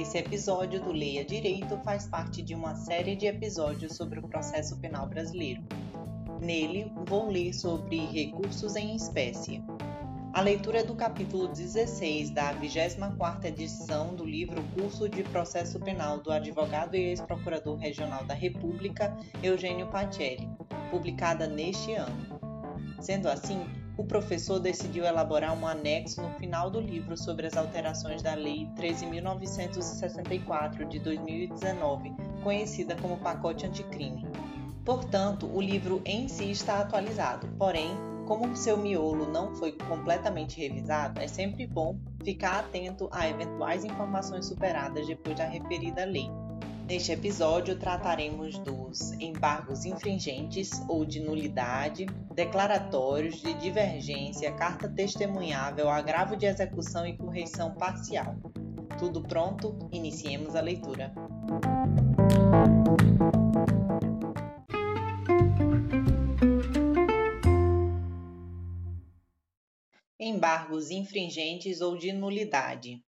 Esse episódio do Leia Direito faz parte de uma série de episódios sobre o processo penal brasileiro. Nele, vou ler sobre recursos em espécie. A leitura do capítulo 16 da 24ª edição do livro Curso de Processo Penal do advogado e ex-procurador regional da República, Eugênio Pacelli, publicada neste ano. Sendo assim, o professor decidiu elaborar um anexo no final do livro sobre as alterações da Lei 13.964 de 2019, conhecida como Pacote Anticrime. Portanto, o livro em si está atualizado, porém, como seu miolo não foi completamente revisado, é sempre bom ficar atento a eventuais informações superadas depois da referida lei. Neste episódio trataremos dos embargos infringentes ou de nulidade, declaratórios de divergência, carta testemunhável, agravo de execução e correição parcial. Tudo pronto? Iniciemos a leitura. Embargos infringentes ou de nulidade.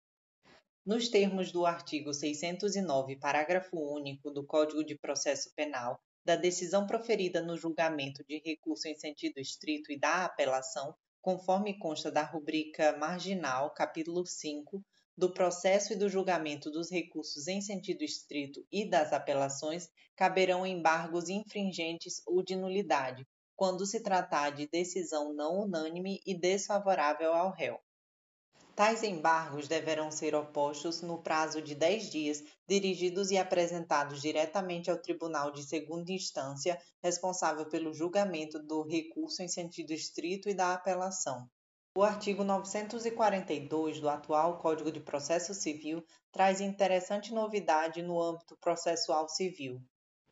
Nos termos do artigo 609, parágrafo único do Código de Processo Penal, da decisão proferida no julgamento de recurso em sentido estrito e da apelação, conforme consta da rubrica marginal, capítulo 5, do processo e do julgamento dos recursos em sentido estrito e das apelações, caberão embargos infringentes ou de nulidade, quando se tratar de decisão não unânime e desfavorável ao réu. Tais embargos deverão ser opostos no prazo de 10 dias, dirigidos e apresentados diretamente ao Tribunal de Segunda Instância, responsável pelo julgamento do recurso em sentido estrito e da apelação. O artigo 942 do atual Código de Processo Civil traz interessante novidade no âmbito processual civil.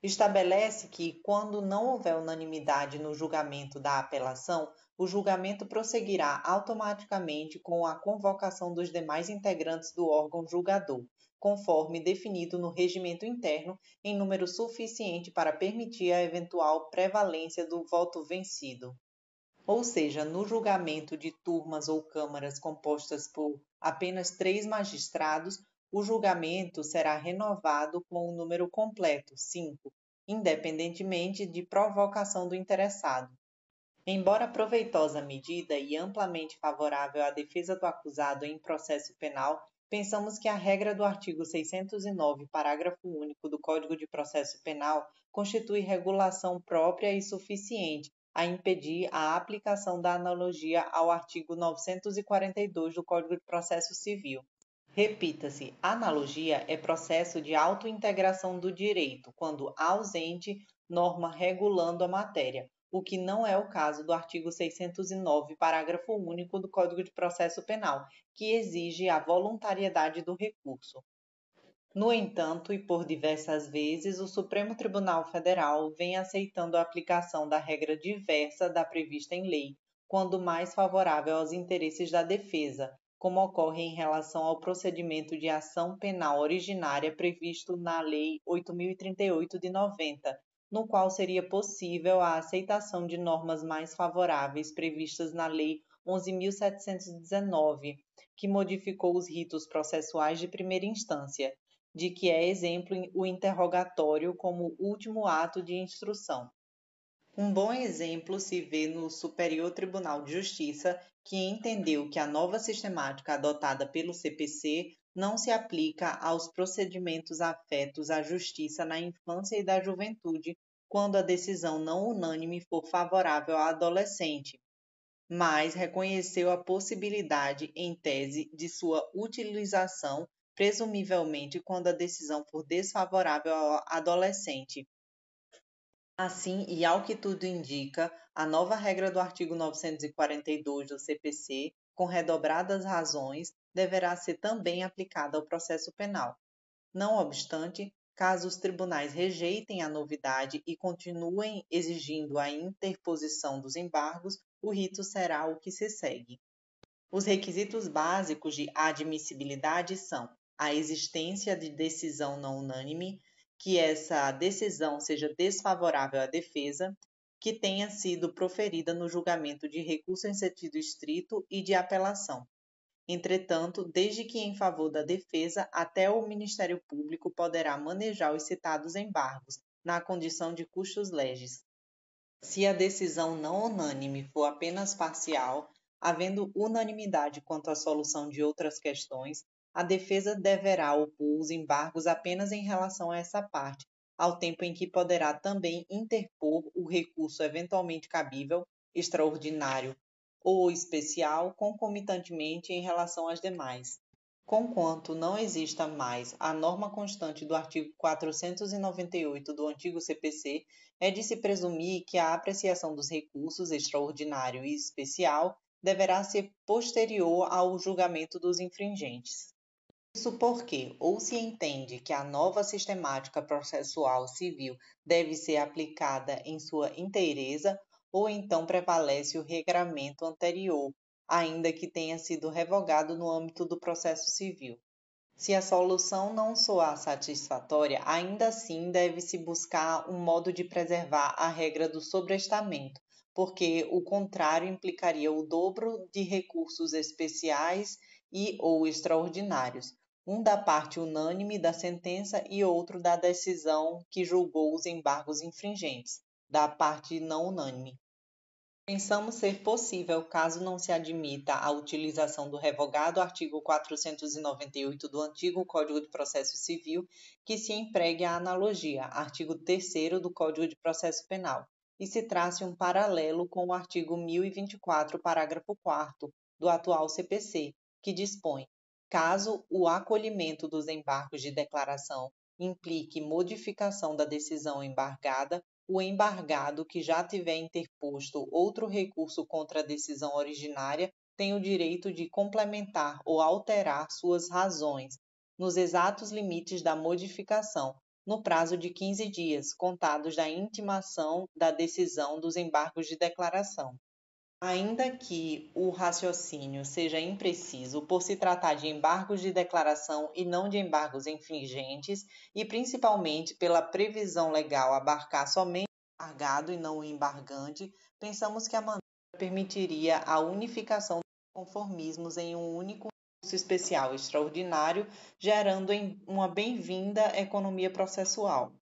Estabelece que, quando não houver unanimidade no julgamento da apelação, o julgamento prosseguirá automaticamente com a convocação dos demais integrantes do órgão julgador, conforme definido no regimento interno, em número suficiente para permitir a eventual prevalência do voto vencido. Ou seja, no julgamento de turmas ou câmaras compostas por apenas três magistrados, o julgamento será renovado com o número completo, 5, independentemente de provocação do interessado. Embora proveitosa medida e amplamente favorável à defesa do acusado em processo penal, pensamos que a regra do artigo 609, parágrafo único do Código de Processo Penal constitui regulação própria e suficiente a impedir a aplicação da analogia ao artigo 942 do Código de Processo Civil. Repita-se, analogia é processo de autointegração do direito, quando ausente norma regulando a matéria, o que não é o caso do artigo 609, parágrafo único do Código de Processo Penal, que exige a voluntariedade do recurso. No entanto, e por diversas vezes, o Supremo Tribunal Federal vem aceitando a aplicação da regra diversa da prevista em lei, quando mais favorável aos interesses da defesa, como ocorre em relação ao procedimento de ação penal originária previsto na Lei 8038 de 90, no qual seria possível a aceitação de normas mais favoráveis previstas na Lei 11.719, que modificou os ritos processuais de primeira instância, de que é exemplo o interrogatório como último ato de instrução. Um bom exemplo se vê no Superior Tribunal de Justiça, que entendeu que a nova sistemática adotada pelo CPC não se aplica aos procedimentos afetos à justiça na infância e da juventude, quando a decisão não unânime for favorável ao adolescente, mas reconheceu a possibilidade, em tese, de sua utilização, presumivelmente quando a decisão for desfavorável ao adolescente. Assim, e ao que tudo indica, a nova regra do artigo 942 do CPC, com redobradas razões, deverá ser também aplicada ao processo penal. Não obstante, caso os tribunais rejeitem a novidade e continuem exigindo a interposição dos embargos, o rito será o que se segue. Os requisitos básicos de admissibilidade são a existência de decisão não unânime, que essa decisão seja desfavorável à defesa, que tenha sido proferida no julgamento de recurso em sentido estrito e de apelação, Entretanto, desde que em favor da defesa, até o Ministério Público poderá manejar os citados embargos, na condição de custos legis. Se a decisão não unânime for apenas parcial, havendo unanimidade quanto à solução de outras questões, a defesa deverá opor os embargos apenas em relação a essa parte, ao tempo em que poderá também interpor o recurso eventualmente cabível, extraordinário ou especial concomitantemente em relação às demais. Conquanto não exista mais a norma constante do artigo 498 do antigo CPC, é de se presumir que a apreciação dos recursos extraordinário e especial deverá ser posterior ao julgamento dos infringentes. Isso porque, ou se entende que a nova sistemática processual civil deve ser aplicada em sua inteireza, ou então prevalece o regramento anterior, ainda que tenha sido revogado no âmbito do processo civil. Se a solução não soar satisfatória, ainda assim deve-se buscar um modo de preservar a regra do sobrestamento, porque o contrário implicaria o dobro de recursos especiais e ou extraordinários, um da parte unânime da sentença e outro da decisão que julgou os embargos infringentes, da parte não unânime. Pensamos ser possível, caso não se admita a utilização do revogado artigo 498 do antigo Código de Processo Civil, que se empregue a analogia, artigo 3 do Código de Processo Penal, e se trace um paralelo com o artigo 1024, parágrafo 4 do atual CPC, que dispõe Caso o acolhimento dos embargos de declaração implique modificação da decisão embargada, o embargado que já tiver interposto outro recurso contra a decisão originária tem o direito de complementar ou alterar suas razões nos exatos limites da modificação, no prazo de 15 dias, contados da intimação da decisão dos embargos de declaração. Ainda que o raciocínio seja impreciso por se tratar de embargos de declaração e não de embargos infringentes, e principalmente pela previsão legal abarcar somente o embargado e não o embargante, pensamos que a maneira permitiria a unificação dos conformismos em um único curso especial extraordinário, gerando uma bem-vinda economia processual.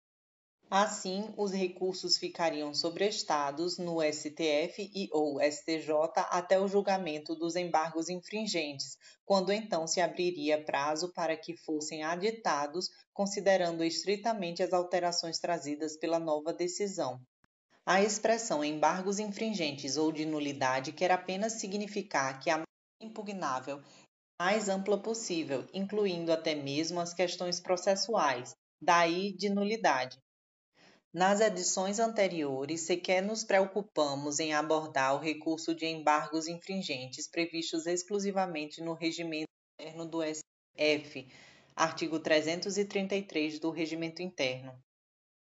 Assim, os recursos ficariam sobrestados no STF e ou STJ até o julgamento dos embargos infringentes, quando então se abriria prazo para que fossem aditados, considerando estritamente as alterações trazidas pela nova decisão. A expressão embargos infringentes ou de nulidade quer apenas significar que a impugnável é mais ampla possível, incluindo até mesmo as questões processuais, daí de nulidade. Nas edições anteriores, sequer nos preocupamos em abordar o recurso de embargos infringentes previstos exclusivamente no regimento interno do STF, artigo 333 do Regimento Interno.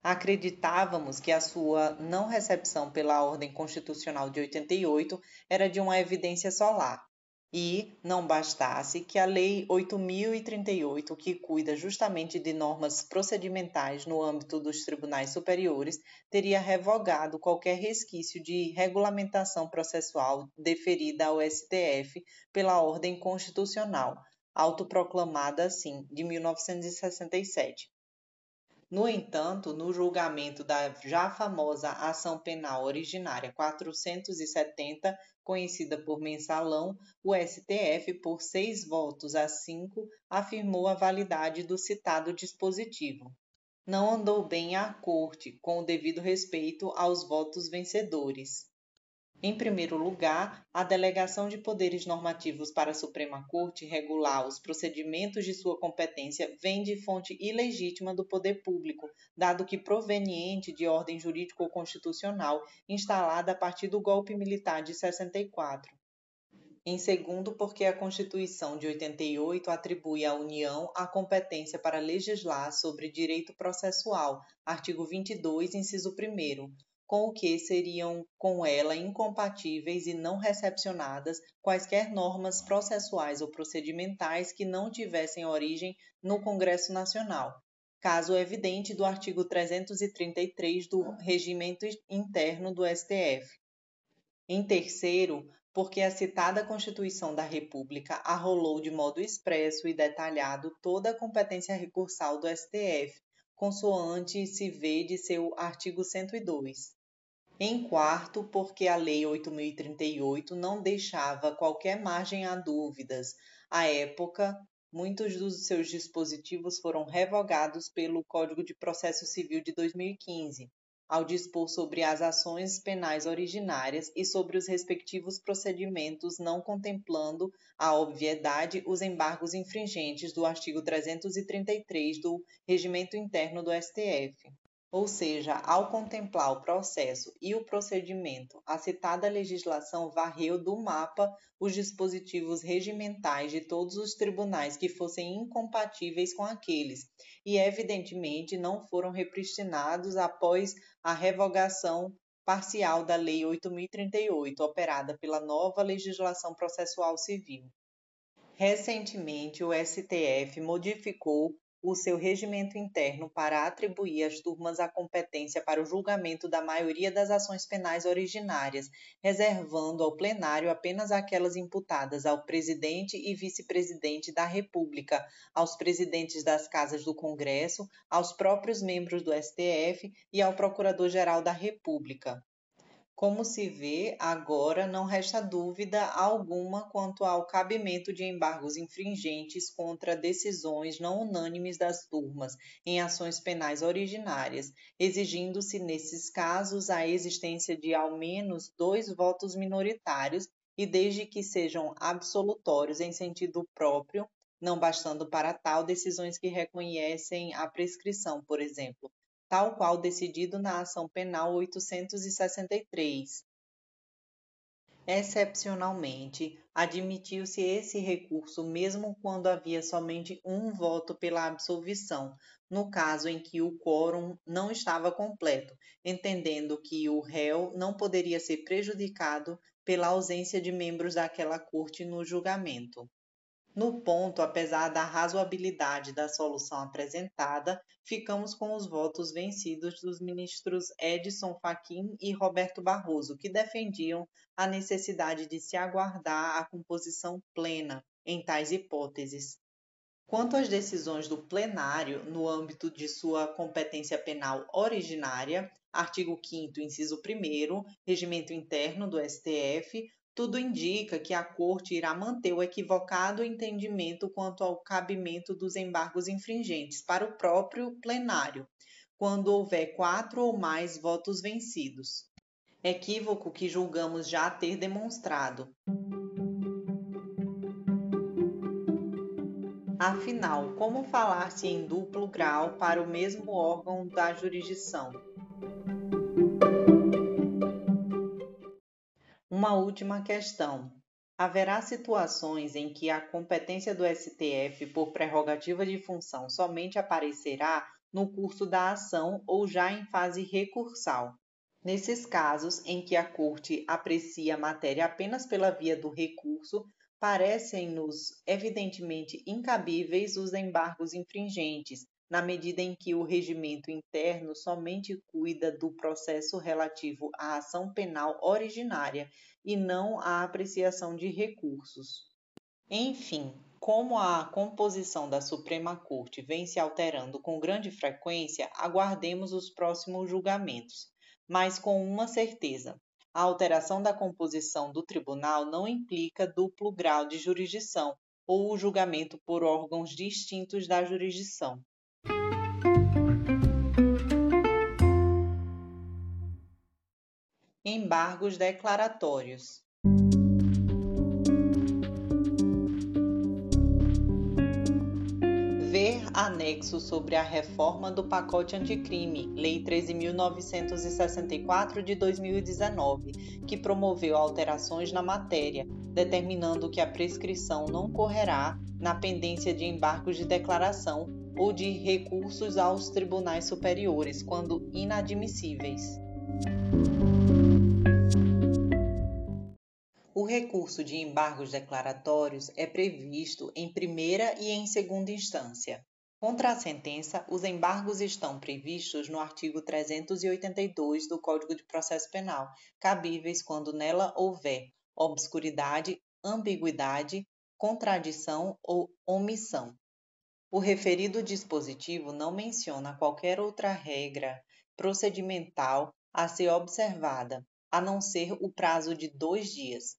Acreditávamos que a sua não recepção pela Ordem Constitucional de 88 era de uma evidência solar, e não bastasse que a Lei 8038, que cuida justamente de normas procedimentais no âmbito dos tribunais superiores, teria revogado qualquer resquício de regulamentação processual deferida ao STF pela ordem constitucional, autoproclamada assim, de 1967. No entanto, no julgamento da já famosa ação penal originária 470, conhecida por mensalão, o STF, por seis votos a cinco, afirmou a validade do citado dispositivo. Não andou bem a Corte, com o devido respeito aos votos vencedores. Em primeiro lugar, a delegação de poderes normativos para a Suprema Corte regular os procedimentos de sua competência vem de fonte ilegítima do poder público, dado que proveniente de ordem jurídico-constitucional instalada a partir do golpe militar de 64. Em segundo, porque a Constituição de 88 atribui à União a competência para legislar sobre direito processual, artigo 22, inciso 1 com o que seriam com ela incompatíveis e não recepcionadas quaisquer normas processuais ou procedimentais que não tivessem origem no Congresso Nacional, caso evidente do artigo 333 do Regimento Interno do STF. Em terceiro, porque a citada Constituição da República arrolou de modo expresso e detalhado toda a competência recursal do STF, consoante se vê de seu artigo 102. Em quarto, porque a Lei 8038 não deixava qualquer margem a dúvidas. À época, muitos dos seus dispositivos foram revogados pelo Código de Processo Civil de 2015, ao dispor sobre as ações penais originárias e sobre os respectivos procedimentos, não contemplando a obviedade os embargos infringentes do artigo 333 do Regimento Interno do STF. Ou seja, ao contemplar o processo e o procedimento, a citada legislação varreu do mapa os dispositivos regimentais de todos os tribunais que fossem incompatíveis com aqueles, e evidentemente não foram repristinados após a revogação parcial da Lei 8038, operada pela nova legislação processual civil. Recentemente, o STF modificou o seu regimento interno para atribuir às turmas a competência para o julgamento da maioria das ações penais originárias, reservando ao plenário apenas aquelas imputadas ao presidente e vice-presidente da República, aos presidentes das casas do Congresso, aos próprios membros do STF e ao Procurador-Geral da República. Como se vê, agora não resta dúvida alguma quanto ao cabimento de embargos infringentes contra decisões não unânimes das turmas em ações penais originárias, exigindo-se nesses casos a existência de ao menos dois votos minoritários e desde que sejam absolutórios em sentido próprio, não bastando para tal decisões que reconhecem a prescrição, por exemplo, tal qual decidido na ação penal 863. Excepcionalmente, admitiu-se esse recurso mesmo quando havia somente um voto pela absolvição, no caso em que o quórum não estava completo, entendendo que o réu não poderia ser prejudicado pela ausência de membros daquela corte no julgamento. No ponto, apesar da razoabilidade da solução apresentada, ficamos com os votos vencidos dos ministros Edson Fachin e Roberto Barroso, que defendiam a necessidade de se aguardar a composição plena em tais hipóteses. Quanto às decisões do plenário no âmbito de sua competência penal originária, artigo 5 inciso 1 Regimento Interno do STF, tudo indica que a Corte irá manter o equivocado entendimento quanto ao cabimento dos embargos infringentes para o próprio plenário, quando houver quatro ou mais votos vencidos. Equívoco que julgamos já ter demonstrado. Afinal, como falar-se em duplo grau para o mesmo órgão da jurisdição? Uma última questão. Haverá situações em que a competência do STF por prerrogativa de função somente aparecerá no curso da ação ou já em fase recursal. Nesses casos em que a Corte aprecia a matéria apenas pela via do recurso, parecem-nos evidentemente incabíveis os embargos infringentes, na medida em que o regimento interno somente cuida do processo relativo à ação penal originária e não à apreciação de recursos. Enfim, como a composição da Suprema Corte vem se alterando com grande frequência, aguardemos os próximos julgamentos. Mas com uma certeza: a alteração da composição do tribunal não implica duplo grau de jurisdição ou o julgamento por órgãos distintos da jurisdição. Embargos declaratórios. Ver anexo sobre a reforma do pacote anticrime, Lei 13.964 de 2019, que promoveu alterações na matéria, determinando que a prescrição não correrá na pendência de embargos de declaração ou de recursos aos tribunais superiores, quando inadmissíveis. O recurso de embargos declaratórios é previsto em primeira e em segunda instância. Contra a sentença, os embargos estão previstos no artigo 382 do Código de Processo Penal, cabíveis quando nela houver obscuridade, ambiguidade, contradição ou omissão. O referido dispositivo não menciona qualquer outra regra procedimental a ser observada, a não ser o prazo de dois dias.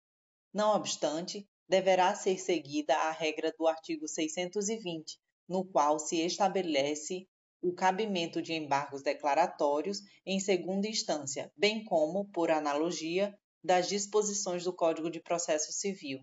Não obstante, deverá ser seguida a regra do artigo 620, no qual se estabelece o cabimento de embargos declaratórios em segunda instância, bem como, por analogia, das disposições do Código de Processo Civil.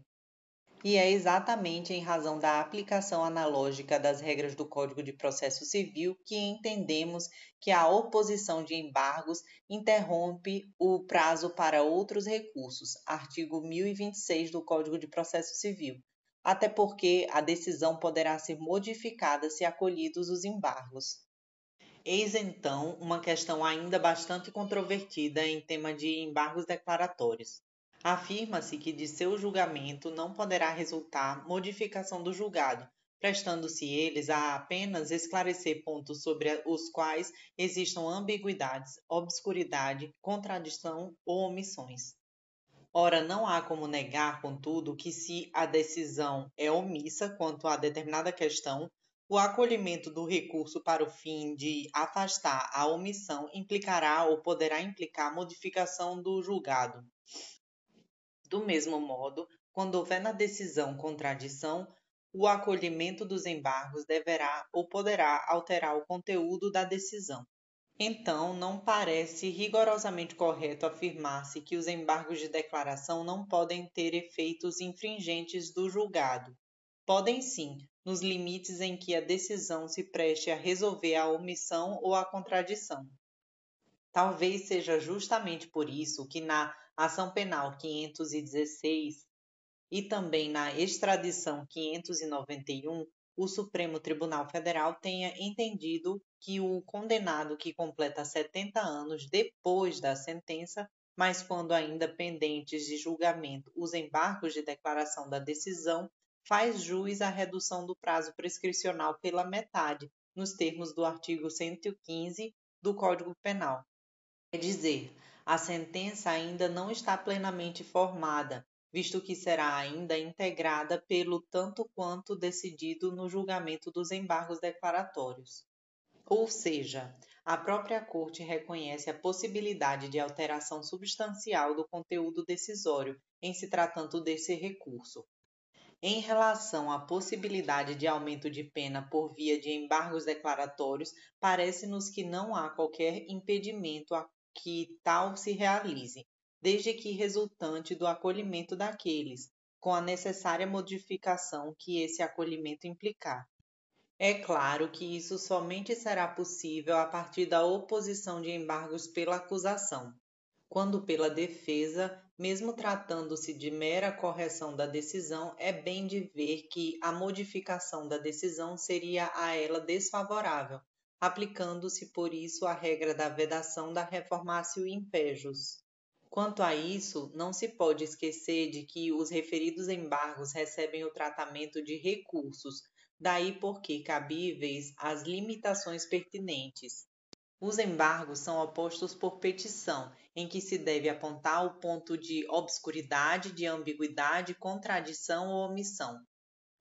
E é exatamente em razão da aplicação analógica das regras do Código de Processo Civil que entendemos que a oposição de embargos interrompe o prazo para outros recursos, artigo 1026 do Código de Processo Civil, até porque a decisão poderá ser modificada se acolhidos os embargos. Eis então uma questão ainda bastante controvertida em tema de embargos declaratórios. Afirma-se que de seu julgamento não poderá resultar modificação do julgado, prestando-se eles a apenas esclarecer pontos sobre os quais existam ambiguidades, obscuridade, contradição ou omissões. Ora, não há como negar, contudo, que se a decisão é omissa quanto a determinada questão, o acolhimento do recurso para o fim de afastar a omissão implicará ou poderá implicar modificação do julgado. Do mesmo modo, quando houver na decisão contradição, o acolhimento dos embargos deverá ou poderá alterar o conteúdo da decisão. Então, não parece rigorosamente correto afirmar-se que os embargos de declaração não podem ter efeitos infringentes do julgado. Podem sim, nos limites em que a decisão se preste a resolver a omissão ou a contradição. Talvez seja justamente por isso que na Ação Penal 516 e também na Extradição 591, o Supremo Tribunal Federal tenha entendido que o condenado que completa 70 anos depois da sentença, mas quando ainda pendentes de julgamento os embargos de declaração da decisão, faz jus à redução do prazo prescricional pela metade, nos termos do artigo 115 do Código Penal. Quer dizer, a sentença ainda não está plenamente formada, visto que será ainda integrada pelo tanto quanto decidido no julgamento dos embargos declaratórios. Ou seja, a própria Corte reconhece a possibilidade de alteração substancial do conteúdo decisório em se tratando desse recurso, em relação à possibilidade de aumento de pena por via de embargos declaratórios, parece-nos que não há qualquer impedimento a que tal se realize, desde que resultante do acolhimento daqueles, com a necessária modificação que esse acolhimento implicar. É claro que isso somente será possível a partir da oposição de embargos pela acusação, quando pela defesa, mesmo tratando-se de mera correção da decisão, é bem de ver que a modificação da decisão seria a ela desfavorável, aplicando-se por isso a regra da vedação da reformatio impejus. Quanto a isso, não se pode esquecer de que os referidos embargos recebem o tratamento de recursos, daí porque cabíveis as limitações pertinentes. Os embargos são opostos por petição, em que se deve apontar o ponto de obscuridade, de ambiguidade, contradição ou omissão.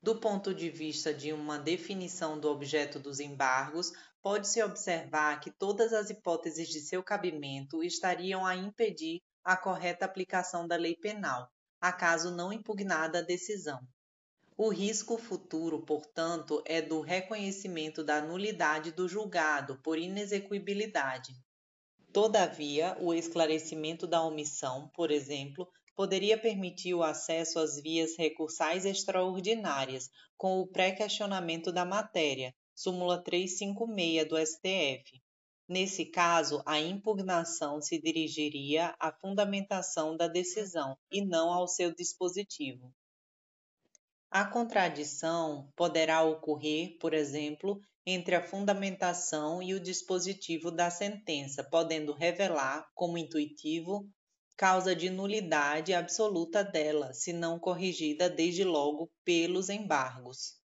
Do ponto de vista de uma definição do objeto dos embargos, pode-se observar que todas as hipóteses de seu cabimento estariam a impedir a correta aplicação da lei penal, acaso não impugnada a decisão. O risco futuro, portanto, é do reconhecimento da nulidade do julgado por inexequibilidade. Todavia, o esclarecimento da omissão, por exemplo, poderia permitir o acesso às vias recursais extraordinárias, com o pré-questionamento da matéria, súmula 356 do STF. Nesse caso, a impugnação se dirigiria à fundamentação da decisão e não ao seu dispositivo. A contradição poderá ocorrer, por exemplo, entre a fundamentação e o dispositivo da sentença, podendo revelar, como intuitivo, causa de nulidade absoluta dela, se não corrigida desde logo pelos embargos.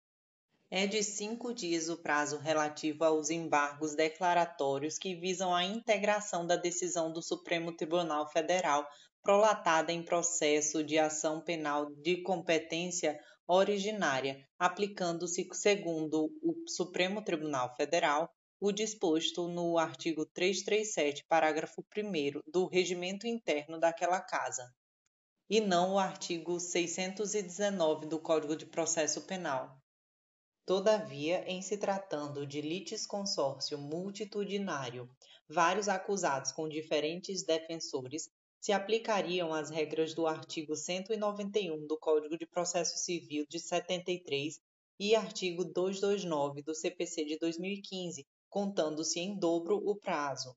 É de cinco dias o prazo relativo aos embargos declaratórios que visam a integração da decisão do Supremo Tribunal Federal prolatada em processo de ação penal de competência originária, aplicando-se, segundo o Supremo Tribunal Federal, o disposto no artigo 337, parágrafo 1 do regimento interno daquela casa, e não o artigo 619 do Código de Processo Penal. Todavia, em se tratando de litisconsórcio multitudinário, vários acusados com diferentes defensores se aplicariam as regras do artigo 191 do Código de Processo Civil de 73 e artigo 229 do CPC de 2015, contando-se em dobro o prazo.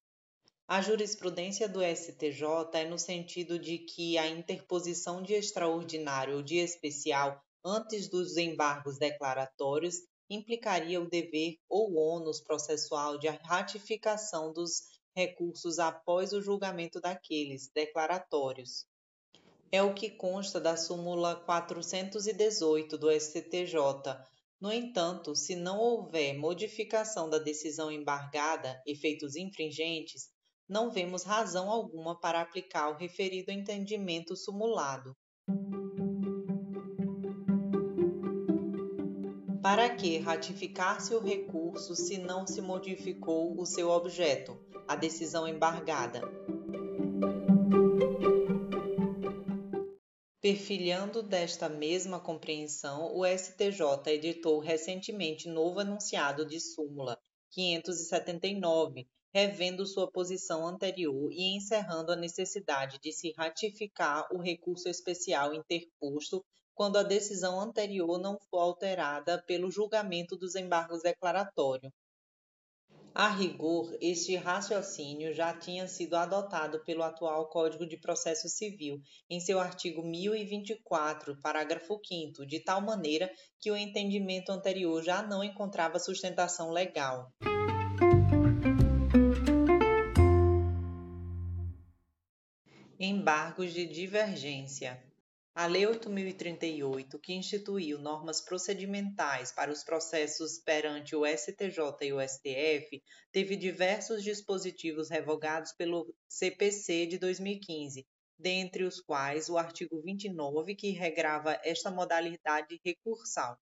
A jurisprudência do STJ é no sentido de que a interposição de extraordinário ou de especial antes dos embargos declaratórios implicaria o dever ou ônus processual de ratificação dos recursos após o julgamento daqueles declaratórios. É o que consta da súmula 418 do STJ. No entanto, se não houver modificação da decisão embargada, efeitos infringentes, não vemos razão alguma para aplicar o referido entendimento sumulado. Para que ratificar-se o recurso se não se modificou o seu objeto, a decisão embargada? Perfilhando desta mesma compreensão, o STJ editou recentemente novo enunciado de súmula 579, revendo sua posição anterior e encerrando a necessidade de se ratificar o recurso especial interposto quando a decisão anterior não for alterada pelo julgamento dos embargos declaratórios. A rigor, este raciocínio já tinha sido adotado pelo atual Código de Processo Civil, em seu artigo 1024, parágrafo 5, de tal maneira que o entendimento anterior já não encontrava sustentação legal. Embargos de divergência. A Lei 8038, que instituiu normas procedimentais para os processos perante o STJ e o STF, teve diversos dispositivos revogados pelo CPC de 2015, dentre os quais o artigo 29, que regrava esta modalidade recursal.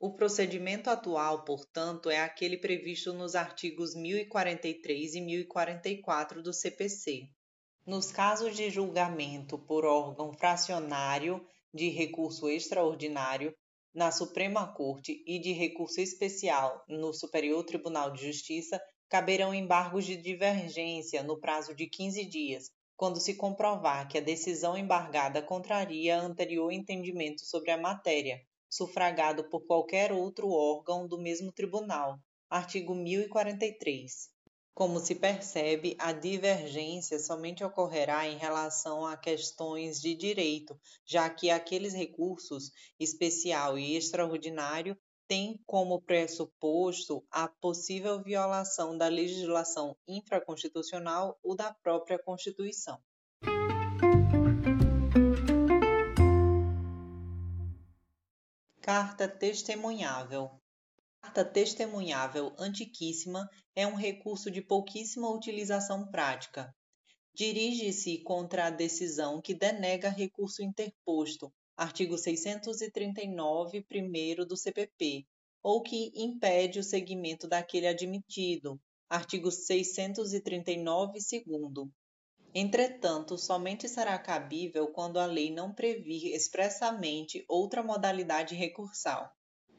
O procedimento atual, portanto, é aquele previsto nos artigos 1043 e 1044 do CPC. Nos casos de julgamento por órgão fracionário de recurso extraordinário na Suprema Corte e de recurso especial no Superior Tribunal de Justiça, caberão embargos de divergência no prazo de 15 dias, quando se comprovar que a decisão embargada contraria anterior entendimento sobre a matéria, sufragado por qualquer outro órgão do mesmo tribunal. Artigo 1043. Como se percebe, a divergência somente ocorrerá em relação a questões de direito, já que aqueles recursos especial e extraordinário têm como pressuposto a possível violação da legislação infraconstitucional ou da própria Constituição. Carta testemunhável carta testemunhável antiquíssima é um recurso de pouquíssima utilização prática. Dirige-se contra a decisão que denega recurso interposto, artigo 639, primeiro do CPP, ou que impede o seguimento daquele admitido, artigo 639, segundo. Entretanto, somente será cabível quando a lei não previr expressamente outra modalidade recursal.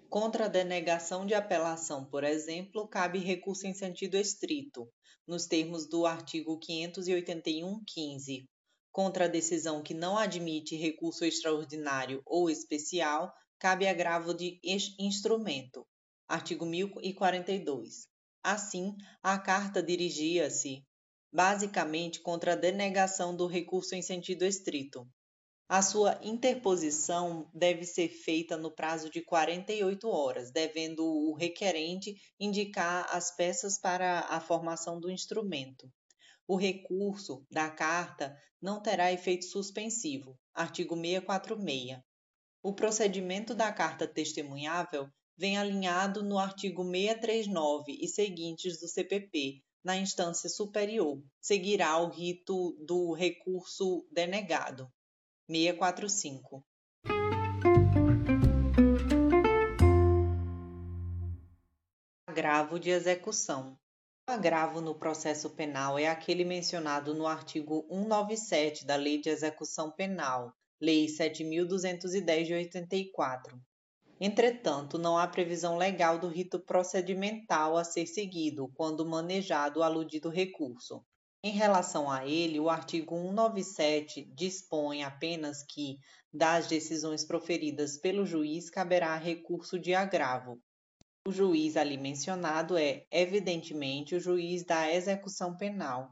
Contra a denegação de apelação, por exemplo, cabe recurso em sentido estrito, nos termos do artigo 581-15. Contra a decisão que não admite recurso extraordinário ou especial, cabe agravo de instrumento. Artigo 1042. Assim, a carta dirigia-se basicamente contra a denegação do recurso em sentido estrito, a sua interposição deve ser feita no prazo de 48 horas, devendo o requerente indicar as peças para a formação do instrumento. O recurso da carta não terá efeito suspensivo. Artigo 646. O procedimento da carta testemunhável vem alinhado no artigo 639 e seguintes do CPP, na instância superior, seguirá o rito do recurso denegado. 645. Agravo de execução. O agravo no processo penal é aquele mencionado no artigo 197 da Lei de Execução Penal, Lei 7210 de 84. Entretanto, não há previsão legal do rito procedimental a ser seguido quando manejado o aludido recurso. Em relação a ele, o artigo 197 dispõe apenas que, das decisões proferidas pelo juiz, caberá recurso de agravo. O juiz ali mencionado é, evidentemente, o juiz da execução penal.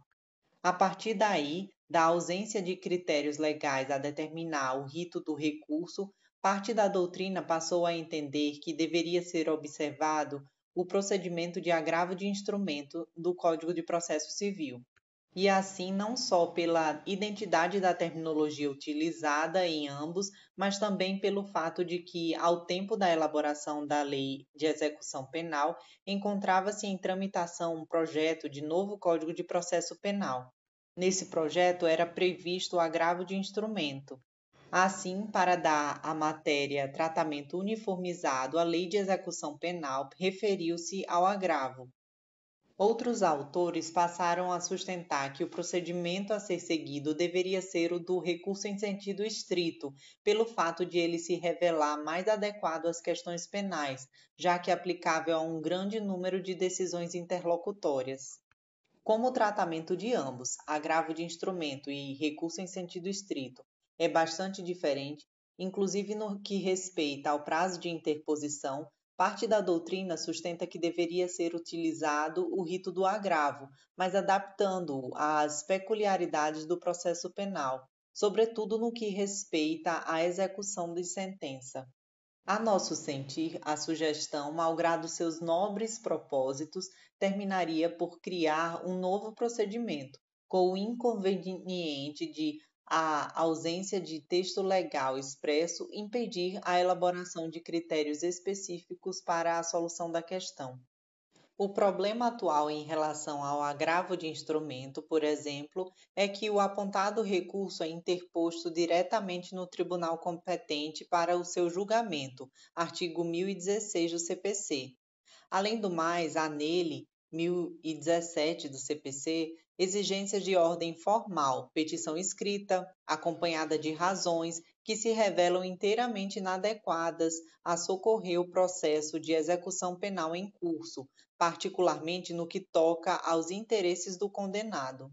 A partir daí, da ausência de critérios legais a determinar o rito do recurso, Parte da doutrina passou a entender que deveria ser observado o procedimento de agravo de instrumento do Código de Processo Civil, e assim não só pela identidade da terminologia utilizada em ambos, mas também pelo fato de que, ao tempo da elaboração da Lei de Execução Penal, encontrava-se em tramitação um projeto de novo Código de Processo Penal. Nesse projeto era previsto o agravo de instrumento, Assim, para dar à matéria tratamento uniformizado, a Lei de Execução Penal referiu-se ao agravo. Outros autores passaram a sustentar que o procedimento a ser seguido deveria ser o do recurso em sentido estrito, pelo fato de ele se revelar mais adequado às questões penais, já que aplicável a um grande número de decisões interlocutórias. Como o tratamento de ambos, agravo de instrumento e recurso em sentido estrito, é bastante diferente, inclusive no que respeita ao prazo de interposição, parte da doutrina sustenta que deveria ser utilizado o rito do agravo, mas adaptando-o às peculiaridades do processo penal, sobretudo no que respeita à execução de sentença. A nosso sentir, a sugestão, malgrado seus nobres propósitos, terminaria por criar um novo procedimento, com o inconveniente de a ausência de texto legal expresso impedir a elaboração de critérios específicos para a solução da questão. O problema atual em relação ao agravo de instrumento, por exemplo, é que o apontado recurso é interposto diretamente no tribunal competente para o seu julgamento, artigo 1016 do CPC. Além do mais, há nele 1017 do CPC, exigências de ordem formal, petição escrita, acompanhada de razões que se revelam inteiramente inadequadas a socorrer o processo de execução penal em curso, particularmente no que toca aos interesses do condenado.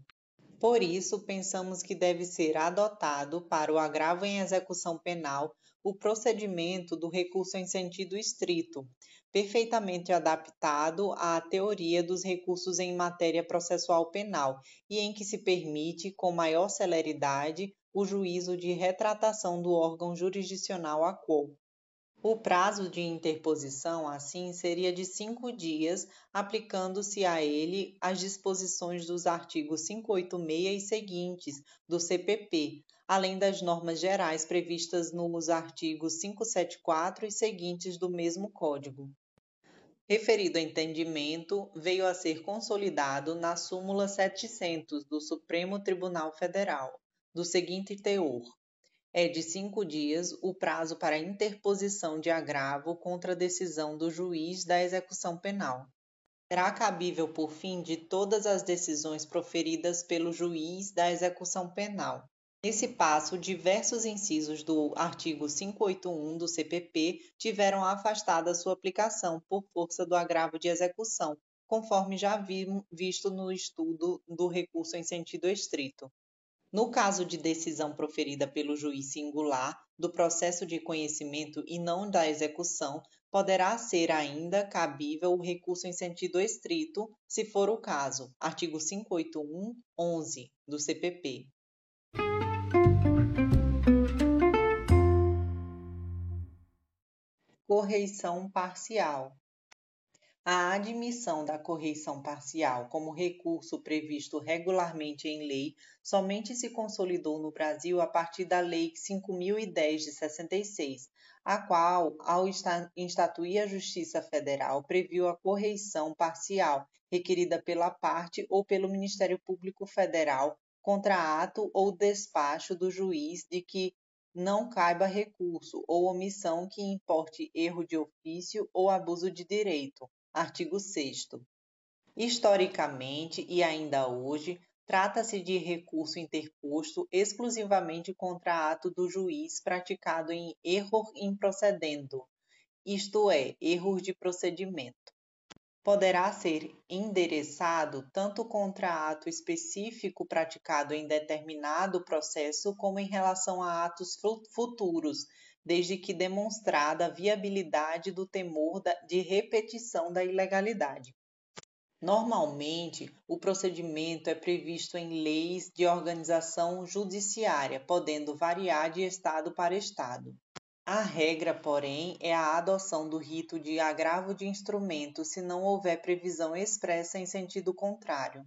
Por isso, pensamos que deve ser adotado, para o agravo em execução penal, o procedimento do recurso em sentido estrito, perfeitamente adaptado à teoria dos recursos em matéria processual penal e em que se permite, com maior celeridade, o juízo de retratação do órgão jurisdicional a quo. O prazo de interposição, assim, seria de cinco dias, aplicando-se a ele as disposições dos artigos 586 e seguintes do CPP, além das normas gerais previstas nos artigos 574 e seguintes do mesmo Código. Referido entendimento veio a ser consolidado na súmula 700 do Supremo Tribunal Federal, do seguinte teor: é de cinco dias o prazo para interposição de agravo contra a decisão do juiz da execução penal. Será cabível, por fim, de todas as decisões proferidas pelo juiz da execução penal, Nesse passo, diversos incisos do artigo 581 do CPP tiveram afastada sua aplicação por força do agravo de execução, conforme já visto no estudo do recurso em sentido estrito. No caso de decisão proferida pelo juiz singular do processo de conhecimento e não da execução, poderá ser ainda cabível o recurso em sentido estrito, se for o caso. Artigo 581, 11 do CPP. Correição parcial. A admissão da correição parcial como recurso previsto regularmente em lei somente se consolidou no Brasil a partir da Lei 5010 de 66, a qual, ao instituir a Justiça Federal, previu a correição parcial requerida pela parte ou pelo Ministério Público Federal contra ato ou despacho do juiz de que não caiba recurso ou omissão que importe erro de ofício ou abuso de direito Artigo 6. Historicamente e ainda hoje, trata-se de recurso interposto exclusivamente contra ato do juiz praticado em error improcedendo, isto é, erros de procedimento. Poderá ser endereçado tanto contra ato específico praticado em determinado processo, como em relação a atos futuros, desde que demonstrada a viabilidade do temor de repetição da ilegalidade. Normalmente, o procedimento é previsto em leis de organização judiciária, podendo variar de estado para estado. A regra, porém, é a adoção do rito de agravo de instrumento se não houver previsão expressa em sentido contrário.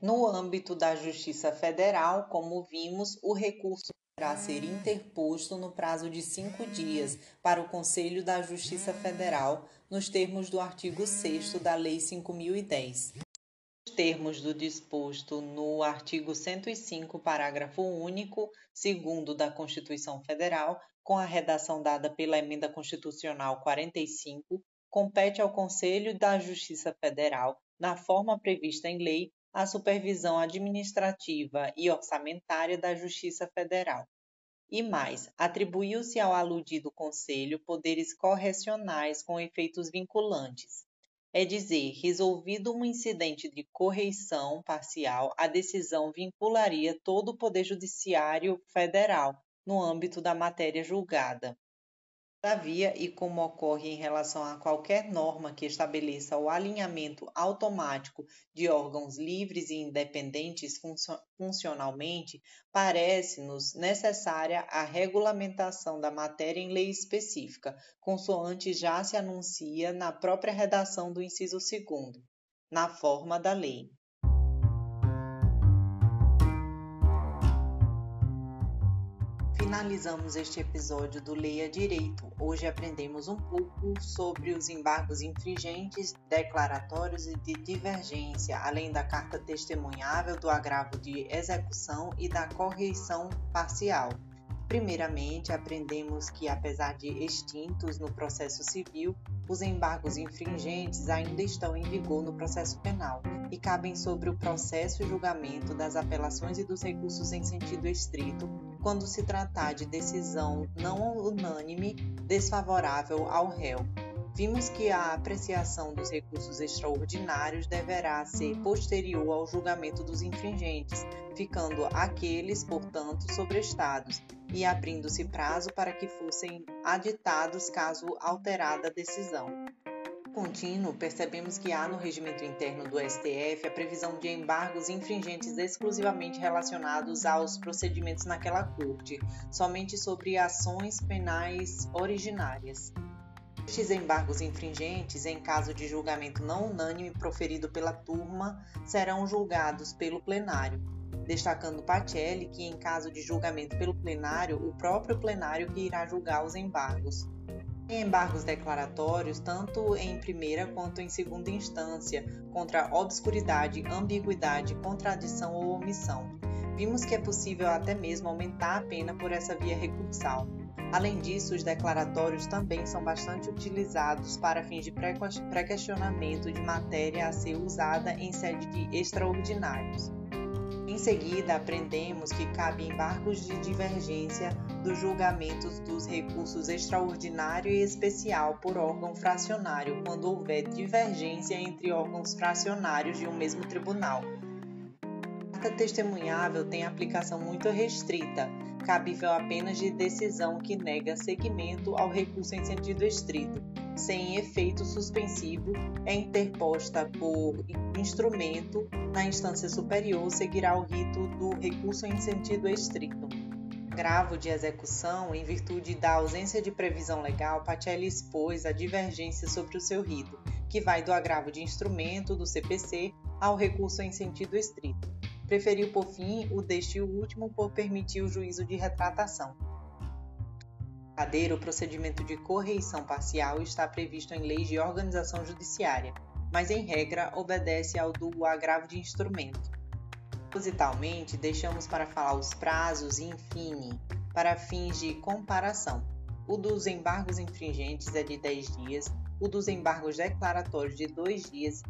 No âmbito da Justiça Federal, como vimos, o recurso deverá ser interposto no prazo de cinco dias para o Conselho da Justiça Federal, nos termos do artigo 6 da Lei 5010. Os termos do disposto no artigo 105, parágrafo único, segundo da Constituição Federal, com a redação dada pela Emenda Constitucional 45, compete ao Conselho da Justiça Federal, na forma prevista em lei, a supervisão administrativa e orçamentária da Justiça Federal. E mais, atribuiu-se ao aludido Conselho poderes correcionais com efeitos vinculantes. É dizer, resolvido um incidente de correição parcial, a decisão vincularia todo o Poder Judiciário Federal no âmbito da matéria julgada. Todavia, e como ocorre em relação a qualquer norma que estabeleça o alinhamento automático de órgãos livres e independentes funcionalmente, parece-nos necessária a regulamentação da matéria em lei específica, consoante já se anuncia na própria redação do inciso 2, na forma da lei. Finalizamos este episódio do Leia Direito. Hoje aprendemos um pouco sobre os embargos infringentes, declaratórios e de divergência, além da carta testemunhável, do agravo de execução e da correição parcial. Primeiramente, aprendemos que, apesar de extintos no processo civil, os embargos infringentes ainda estão em vigor no processo penal e cabem sobre o processo e julgamento das apelações e dos recursos em sentido estrito quando se tratar de decisão não unânime desfavorável ao réu. Vimos que a apreciação dos recursos extraordinários deverá ser posterior ao julgamento dos infringentes, ficando aqueles, portanto, sobrestados e abrindo-se prazo para que fossem aditados caso alterada a decisão contínuo, percebemos que há no regimento interno do STF a previsão de embargos infringentes exclusivamente relacionados aos procedimentos naquela corte, somente sobre ações penais originárias. Estes embargos infringentes, em caso de julgamento não unânime proferido pela turma, serão julgados pelo plenário, destacando Pacelli que, em caso de julgamento pelo plenário, o próprio plenário que irá julgar os embargos embargos declaratórios tanto em primeira quanto em segunda instância contra obscuridade, ambiguidade, contradição ou omissão. Vimos que é possível até mesmo aumentar a pena por essa via recursal. Além disso, os declaratórios também são bastante utilizados para fins de pré-questionamento de matéria a ser usada em sede de extraordinários. Em seguida, aprendemos que cabe embargos de divergência dos julgamentos dos recursos extraordinário e especial por órgão fracionário, quando houver divergência entre órgãos fracionários de um mesmo tribunal. A carta testemunhável tem aplicação muito restrita, cabível apenas de decisão que nega seguimento ao recurso em sentido estrito sem efeito suspensivo é interposta por instrumento na instância superior seguirá o rito do recurso em sentido estrito. agravo de execução, em virtude da ausência de previsão legal, Pacelli expôs a divergência sobre o seu rito, que vai do agravo de instrumento do CPC ao recurso em sentido estrito. Preferiu, por fim, o deste último por permitir o juízo de retratação. Cadeira, o procedimento de correição parcial está previsto em leis de organização judiciária, mas em regra obedece ao do agravo de instrumento. Propositalmente, deixamos para falar os prazos infine para fins de comparação. O dos embargos infringentes é de 10 dias, o dos embargos declaratórios de 2 dias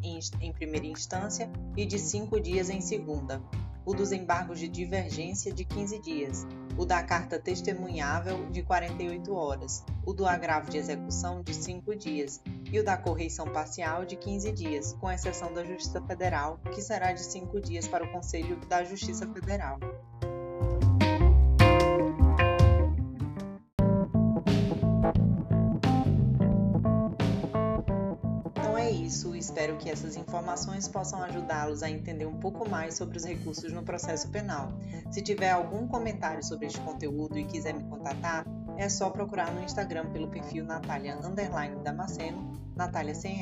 em primeira instância e de 5 dias em segunda, o dos embargos de divergência de 15 dias, o da carta testemunhável de 48 horas, o do agravo de execução de 5 dias e o da correição parcial de 15 dias, com exceção da Justiça Federal, que será de 5 dias para o Conselho da Justiça Federal. Espero que essas informações possam ajudá-los a entender um pouco mais sobre os recursos no processo penal. Se tiver algum comentário sobre este conteúdo e quiser me contatar, é só procurar no Instagram pelo perfil Natália Damasceno, Natália sem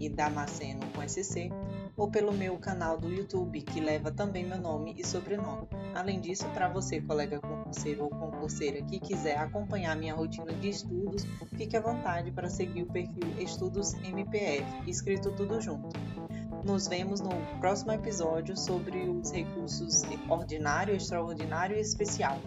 e Damasceno com SC, ou pelo meu canal do YouTube, que leva também meu nome e sobrenome. Além disso, para você, colega concurseiro ou concurseira que quiser acompanhar minha rotina de estudos, fique à vontade para seguir o perfil Estudos MPF, escrito tudo junto. Nos vemos no próximo episódio sobre os recursos ordinário, extraordinário e especial.